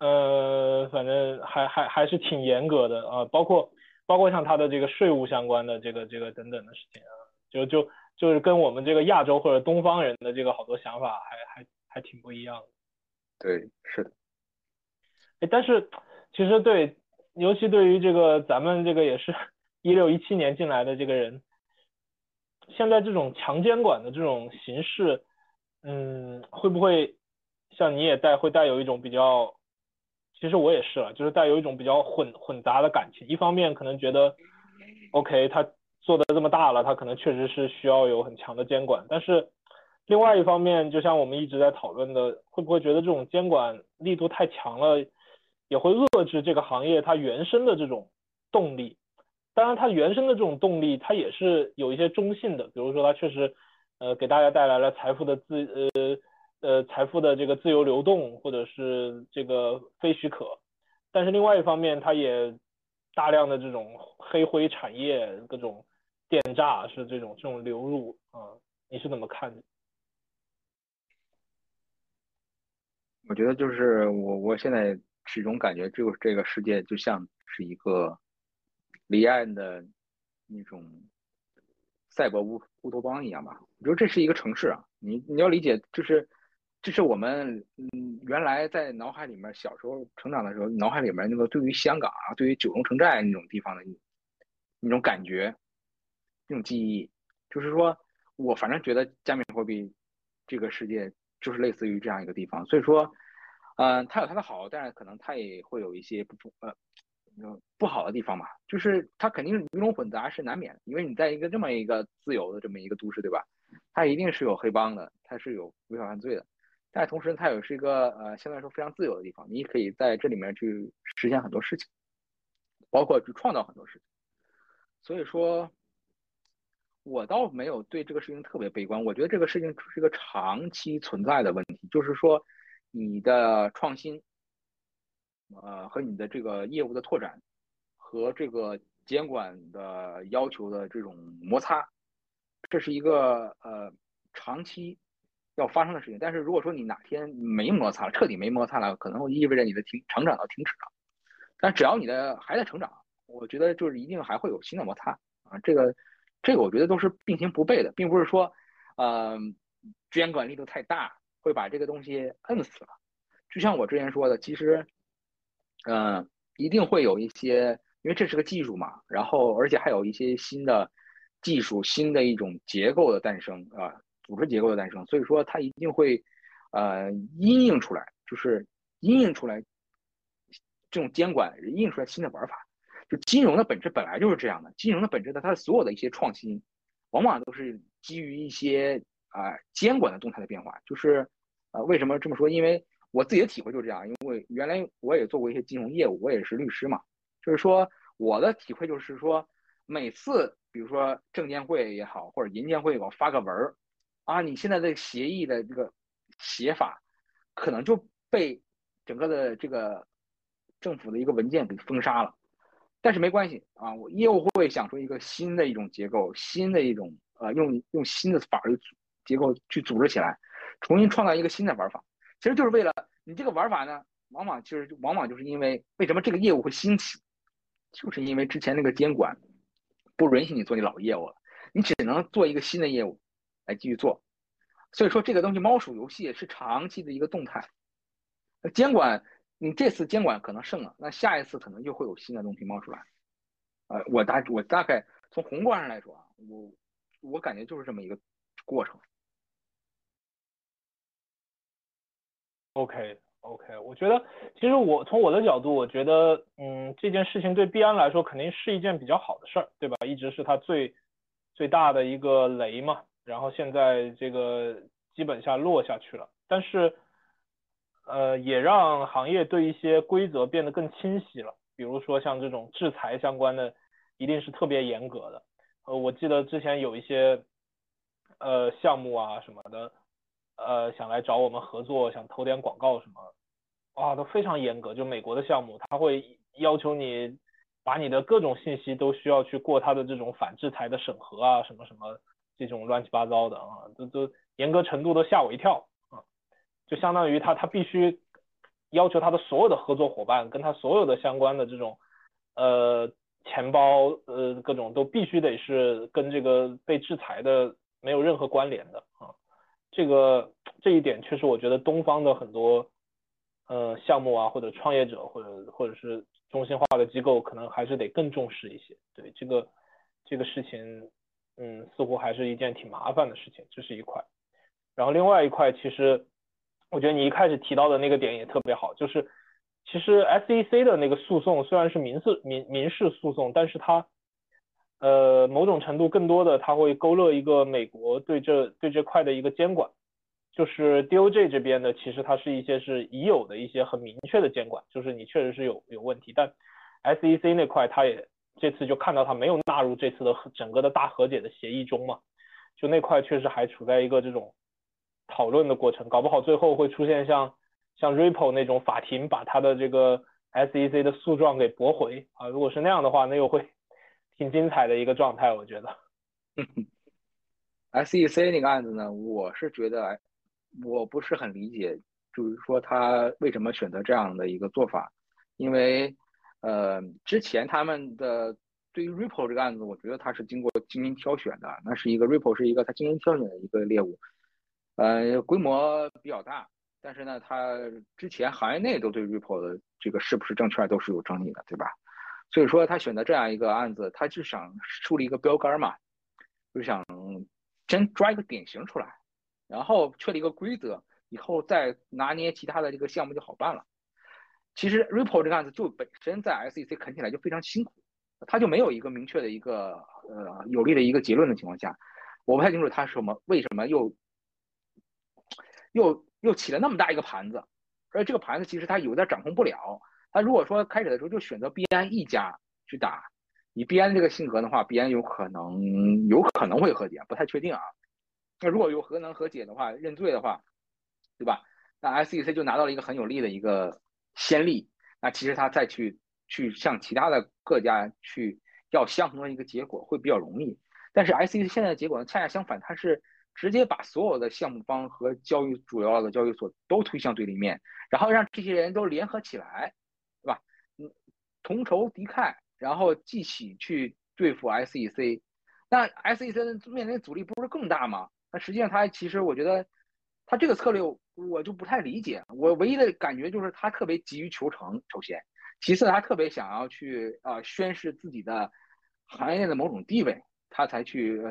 A: 呃，反正还还还是挺严格的啊，包括包括像它的这个税务相关的这个这个等等的事情啊，就就就是跟我们这个亚洲或者东方人的这个好多想法还还还挺不一样的。
B: 对，是的。
A: 哎，但是其实对，尤其对于这个咱们这个也是。一六一七年进来的这个人，现在这种强监管的这种形式，嗯，会不会像你也带会带有一种比较，其实我也是了，就是带有一种比较混混杂的感情。一方面可能觉得，OK，他做的这么大了，他可能确实是需要有很强的监管。但是另外一方面，就像我们一直在讨论的，会不会觉得这种监管力度太强了，也会遏制这个行业它原生的这种动力？当然，它原生的这种动力，它也是有一些中性的，比如说它确实，呃，给大家带来了财富的自呃呃财富的这个自由流动，或者是这个非许可。但是另外一方面，它也大量的这种黑灰产业，各种电诈是这种这种流入啊，你是怎么看的？
B: 我觉得就是我我现在始终感觉，这个这个世界就像是一个。离岸的那种赛博乌乌托邦一样吧。我觉得这是一个城市啊，你你要理解，就是这是我们嗯原来在脑海里面小时候成长的时候，脑海里面那个对于香港啊，对于九龙城寨那种地方的那种感觉，那种记忆，就是说我反正觉得加密货币这个世界就是类似于这样一个地方，所以说。嗯，它有它的好，但是可能它也会有一些不不呃，不好的地方嘛。就是它肯定鱼龙混杂是难免的，因为你在一个这么一个自由的这么一个都市，对吧？它一定是有黑帮的，它是有违法犯罪的。但同时，它也是一个呃相对来说非常自由的地方，你可以在这里面去实现很多事情，包括去创造很多事情。所以说，我倒没有对这个事情特别悲观。我觉得这个事情是一个长期存在的问题，就是说。你的创新，呃，和你的这个业务的拓展，和这个监管的要求的这种摩擦，这是一个呃长期要发生的事情。但是如果说你哪天没摩擦了，彻底没摩擦了，可能会意味着你的停成长要停止了。但只要你的还在成长，我觉得就是一定还会有新的摩擦啊。这个这个我觉得都是并行不悖的，并不是说呃监管力度太大。会把这个东西摁死了，就像我之前说的，其实，嗯，一定会有一些，因为这是个技术嘛，然后而且还有一些新的技术、新的一种结构的诞生啊，组织结构的诞生，所以说它一定会，呃，阴映出来，就是阴映出来这种监管，阴映出来新的玩法。就金融的本质本来就是这样的，金融的本质的它的所有的一些创新，往往都是基于一些。啊，监管的动态的变化，就是，呃，为什么这么说？因为我自己的体会就是这样。因为原来我也做过一些金融业务，我也是律师嘛。就是说，我的体会就是说，每次比如说证监会也好，或者银监会给我发个文儿，啊，你现在的协议的这个写法，可能就被整个的这个政府的一个文件给封杀了。但是没关系啊，我业务会想出一个新的一种结构，新的一种呃，用用新的法律。结构去组织起来，重新创造一个新的玩法，其实就是为了你这个玩法呢，往往其实往往就是因为为什么这个业务会兴起，就是因为之前那个监管不允许你做你老业务了，你只能做一个新的业务来继续做，所以说这个东西猫鼠游戏是长期的一个动态，监管你这次监管可能胜了，那下一次可能又会有新的东西冒出来，呃，我大我大概从宏观上来说啊，我我感觉就是这么一个过程。
A: OK OK，我觉得其实我从我的角度，我觉得嗯这件事情对币安来说肯定是一件比较好的事儿，对吧？一直是它最最大的一个雷嘛，然后现在这个基本下落下去了，但是呃也让行业对一些规则变得更清晰了，比如说像这种制裁相关的，一定是特别严格的。呃，我记得之前有一些呃项目啊什么的。呃，想来找我们合作，想投点广告什么，啊，都非常严格。就美国的项目，他会要求你把你的各种信息都需要去过他的这种反制裁的审核啊，什么什么这种乱七八糟的啊，都都严格程度都吓我一跳啊。就相当于他他必须要求他的所有的合作伙伴跟他所有的相关的这种呃钱包呃各种都必须得是跟这个被制裁的没有任何关联的啊。这个这一点确实，我觉得东方的很多呃项目啊，或者创业者，或者或者是中心化的机构，可能还是得更重视一些。对这个这个事情，嗯，似乎还是一件挺麻烦的事情，这是一块。然后另外一块，其实我觉得你一开始提到的那个点也特别好，就是其实 SEC 的那个诉讼虽然是民事民民事诉讼，但是它呃，某种程度更多的，它会勾勒一个美国对这对这块的一个监管，就是 DOJ 这边的，其实它是一些是已有的一些很明确的监管，就是你确实是有有问题，但 SEC 那块，它也这次就看到它没有纳入这次的整个的大和解的协议中嘛，就那块确实还处在一个这种讨论的过程，搞不好最后会出现像像 Ripple 那种法庭把它的这个 SEC 的诉状给驳回。啊，如果是那样的话，那又会。挺精彩的一个状态，我觉得。
B: SEC 那个案子呢，我是觉得我不是很理解，就是说他为什么选择这样的一个做法，因为呃，之前他们的对于 Ripple 这个案子，我觉得它是经过精心挑选的，那是一个 Ripple 是一个它精心挑选的一个猎物，呃，规模比较大，但是呢，它之前行业内都对 Ripple 的这个是不是证券都是有争议的，对吧？所以说他选择这样一个案子，他就想树立一个标杆嘛，就想真抓一个典型出来，然后确立一个规则，以后再拿捏其他的这个项目就好办了。其实 Ripple 这个案子就本身在 SEC 啃起来就非常辛苦。他就没有一个明确的一个呃有利的一个结论的情况下，我不太清楚他什么为什么又又又起了那么大一个盘子，而这个盘子其实他有点掌控不了。他如果说开始的时候就选择币安一家去打，以币安这个性格的话，，BN 有可能有可能会和解，不太确定啊。那如果有可能和解的话，认罪的话，对吧？那 SEC 就拿到了一个很有利的一个先例。那其实他再去。去向其他的各家去要相同的一个结果会比较容易，但是 SEC 现在的结果呢，恰恰相反，它是直接把所有的项目方和交易主要的交易所都推向对立面，然后让这些人都联合起来，同仇敌忾，然后一起去对付 SEC，那 SEC 面临的阻力不是更大吗？那实际上他其实我觉得他这个策略我就不太理解，我唯一的感觉就是他特别急于求成，首先。其次，他特别想要去啊宣示自己的行业的某种地位，他才去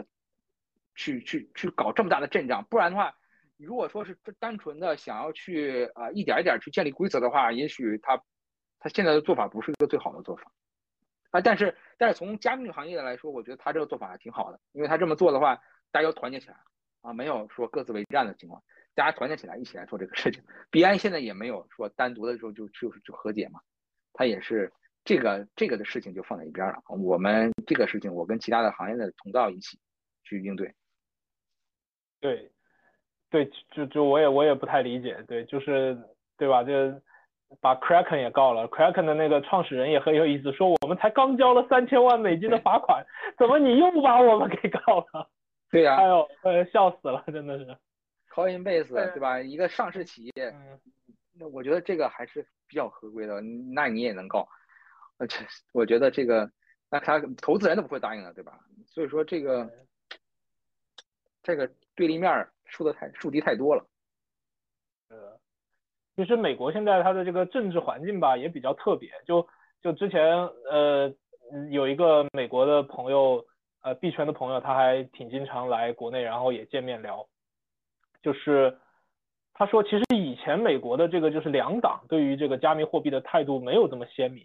B: 去去去搞这么大的阵仗。不然的话，如果说是单纯的想要去啊一点一点去建立规则的话，也许他他现在的做法不是一个最好的做法啊。但是但是从加密行业来说，我觉得他这个做法还挺好的，因为他这么做的话，大家团结起来啊，没有说各自为战的情况，大家团结起来一起来做这个事情。币安现在也没有说单独的时候就就就和解嘛。他也是这个这个的事情就放在一边了。我们这个事情，我跟其他的行业的同道一起去应对。
A: 对，对，就就我也我也不太理解，对，就是对吧？就把 Kraken 也告了，Kraken 的那个创始人也很有意思，说我们才刚交了三千万美金的罚款，怎么你又把我们给告了？
B: 对呀，
A: 哎呦，呃，笑死了，真的是。
B: Coinbase 对吧？一个上市企业，那我觉得这个还是。比较合规的，那你也能告？而且我觉得这个，那他投资人都不会答应的，对吧？所以说这个这个对立面树的太树敌太多了。
A: 其实美国现在它的这个政治环境吧也比较特别，就就之前呃有一个美国的朋友，呃币圈的朋友，他还挺经常来国内，然后也见面聊，就是。他说，其实以前美国的这个就是两党对于这个加密货币的态度没有这么鲜明，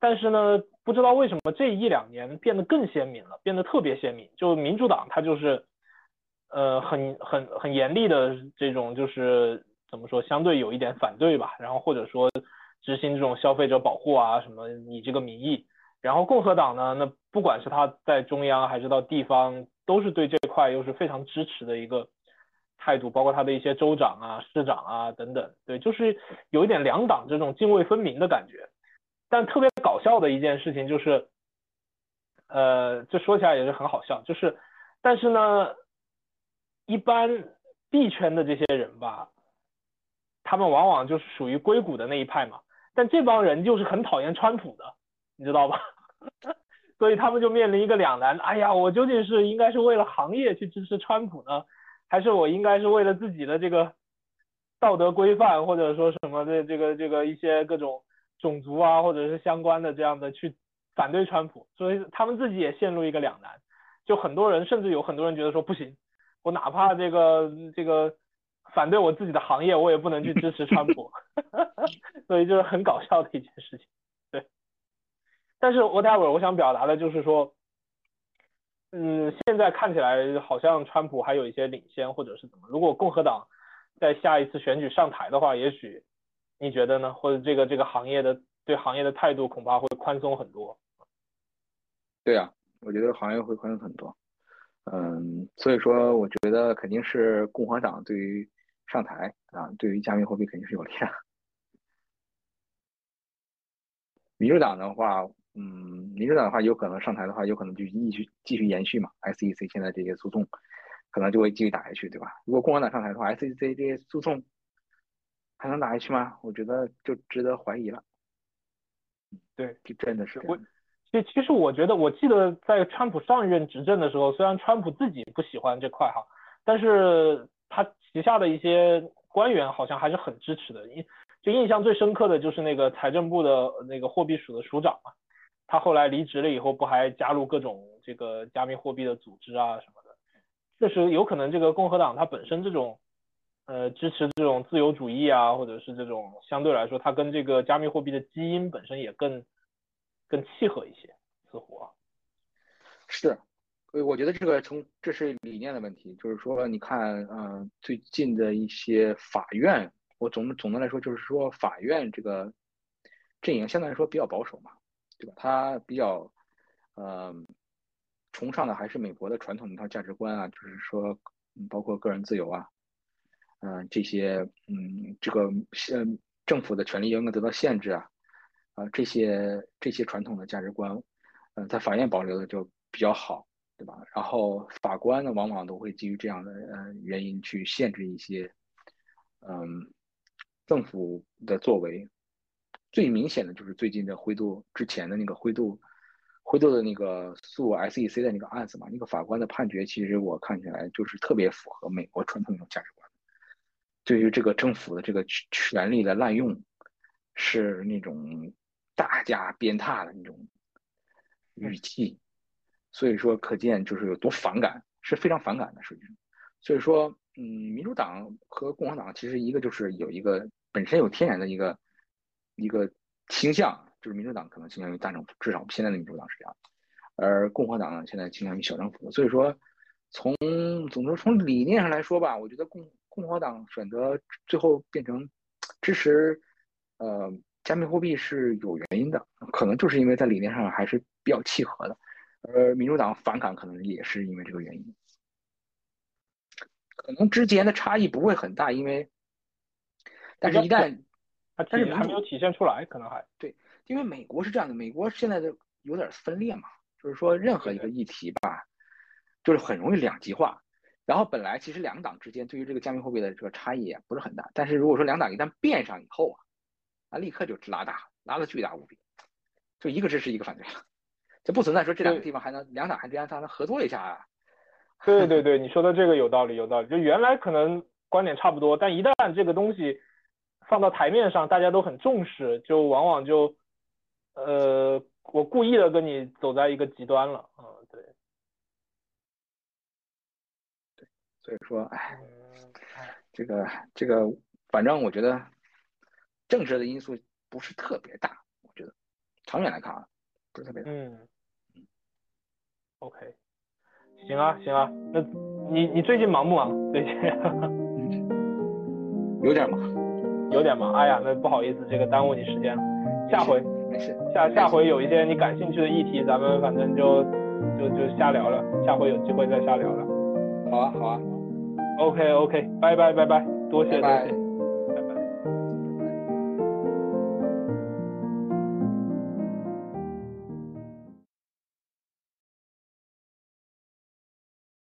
A: 但是呢，不知道为什么这一两年变得更鲜明了，变得特别鲜明。就民主党，他就是，呃，很很很严厉的这种，就是怎么说，相对有一点反对吧，然后或者说执行这种消费者保护啊什么，以这个名义。然后共和党呢，那不管是他在中央还是到地方，都是对这块又是非常支持的一个。态度包括他的一些州长啊、市长啊等等，对，就是有一点两党这种泾渭分明的感觉。但特别搞笑的一件事情就是，呃，这说起来也是很好笑，就是，但是呢，一般币圈的这些人吧，他们往往就是属于硅谷的那一派嘛，但这帮人就是很讨厌川普的，你知道吧？所以他们就面临一个两难，哎呀，我究竟是应该是为了行业去支持川普呢？还是我应该是为了自己的这个道德规范，或者说什么的这个这个一些各种种族啊，或者是相关的这样的去反对川普，所以他们自己也陷入一个两难。就很多人，甚至有很多人觉得说不行，我哪怕这个这个反对我自己的行业，我也不能去支持川普。所以就是很搞笑的一件事情。对，但是 whatever，我想表达的就是说。嗯，现在看起来好像川普还有一些领先，或者是怎么？如果共和党在下一次选举上台的话，也许你觉得呢？或者这个这个行业的对行业的态度恐怕会宽松很多。
B: 对呀，我觉得行业会宽松很多。嗯，所以说我觉得肯定是共和党对于上台啊，对于加密货币肯定是有利的。民主党的话。嗯，民主党的话有可能上台的话，有可能就继续继续延续嘛。SEC 现在这些诉讼可能就会继续打下去，对吧？如果共和党上台的话，SEC 这些诉讼还能打下去吗？我觉得就值得怀疑了。
A: 对，
B: 真的是。
A: 我其实其实我觉得，我记得在川普上任执政的时候，虽然川普自己不喜欢这块哈，但是他旗下的一些官员好像还是很支持的。印就印象最深刻的就是那个财政部的那个货币署的署长嘛，他后来离职了以后，不还加入各种这个加密货币的组织啊什么的。确实有可能这个共和党它本身这种呃支持这种自由主义啊，或者是这种相对来说，它跟这个加密货币的基因本身也更。更契合一些，似乎啊，
B: 是，对我觉得这个从这是理念的问题，就是说，你看，嗯，最近的一些法院，我总总的来说就是说，法院这个阵营相对来说比较保守嘛，对吧？他比较，呃，崇尚的还是美国的传统一套价值观啊，就是说，包括个人自由啊，嗯，这些，嗯，这个现政府的权利应该得到限制啊。啊，这些这些传统的价值观，嗯，在法院保留的就比较好，对吧？然后法官呢，往往都会基于这样的呃原因去限制一些，嗯，政府的作为。最明显的就是最近的灰度之前的那个灰度，灰度的那个诉 SEC 的那个案子嘛，那个法官的判决，其实我看起来就是特别符合美国传统那种价值观，对于这个政府的这个权力的滥用，是那种。大加鞭挞的那种语气，所以说可见就是有多反感，是非常反感的实际上。所以说，嗯，民主党和共和党其实一个就是有一个本身有天然的一个一个倾向，就是民主党可能倾向于大政府，至少现在的民主党是这样，而共和党呢现在倾向于小政府。所以说，从总之从理念上来说吧，我觉得共共和党选择最后变成支持，呃。加密货币是有原因的，可能就是因为在理念上还是比较契合的，而民主党反感可能也是因为这个原因，可能之间的差异不会很大，因为，但是一旦，
A: 但是还没有体现出来，可能还
B: 对，因为美国是这样的，美国现在的有点分裂嘛，就是说任何一个。议题吧，就是很容易两极化，然后本来其实两党之间对于这个加密货币的这个差异也不是很大，但是如果说两党一旦变上以后啊。啊，立刻就拉大，拉的巨大无比，就一个支持一个反对。了，就不存在说这两个地方还能两党还之间才能合作一下啊。
A: 对对对，你说的这个有道理，有道理。就原来可能观点差不多，但一旦这个东西放到台面上，大家都很重视，就往往就呃，我故意的跟你走在一个极端了。嗯，对。
B: 对，所以说，哎，这个这个，反正我觉得。政治的因素不是特别大，我觉得长远来看啊，不是特别大。
A: 嗯嗯，OK，行啊行啊，那你你最近忙不忙？最近
B: 有点忙，
A: 有点忙。哎呀，那不好意思，这个耽误你时间了。下回
B: 没事，
A: 下下回有一些你感兴趣的议题，咱们反正就就就瞎聊了。下回有机会再瞎聊了。
B: 好啊好啊
A: ，OK OK，拜拜拜拜，多谢多谢。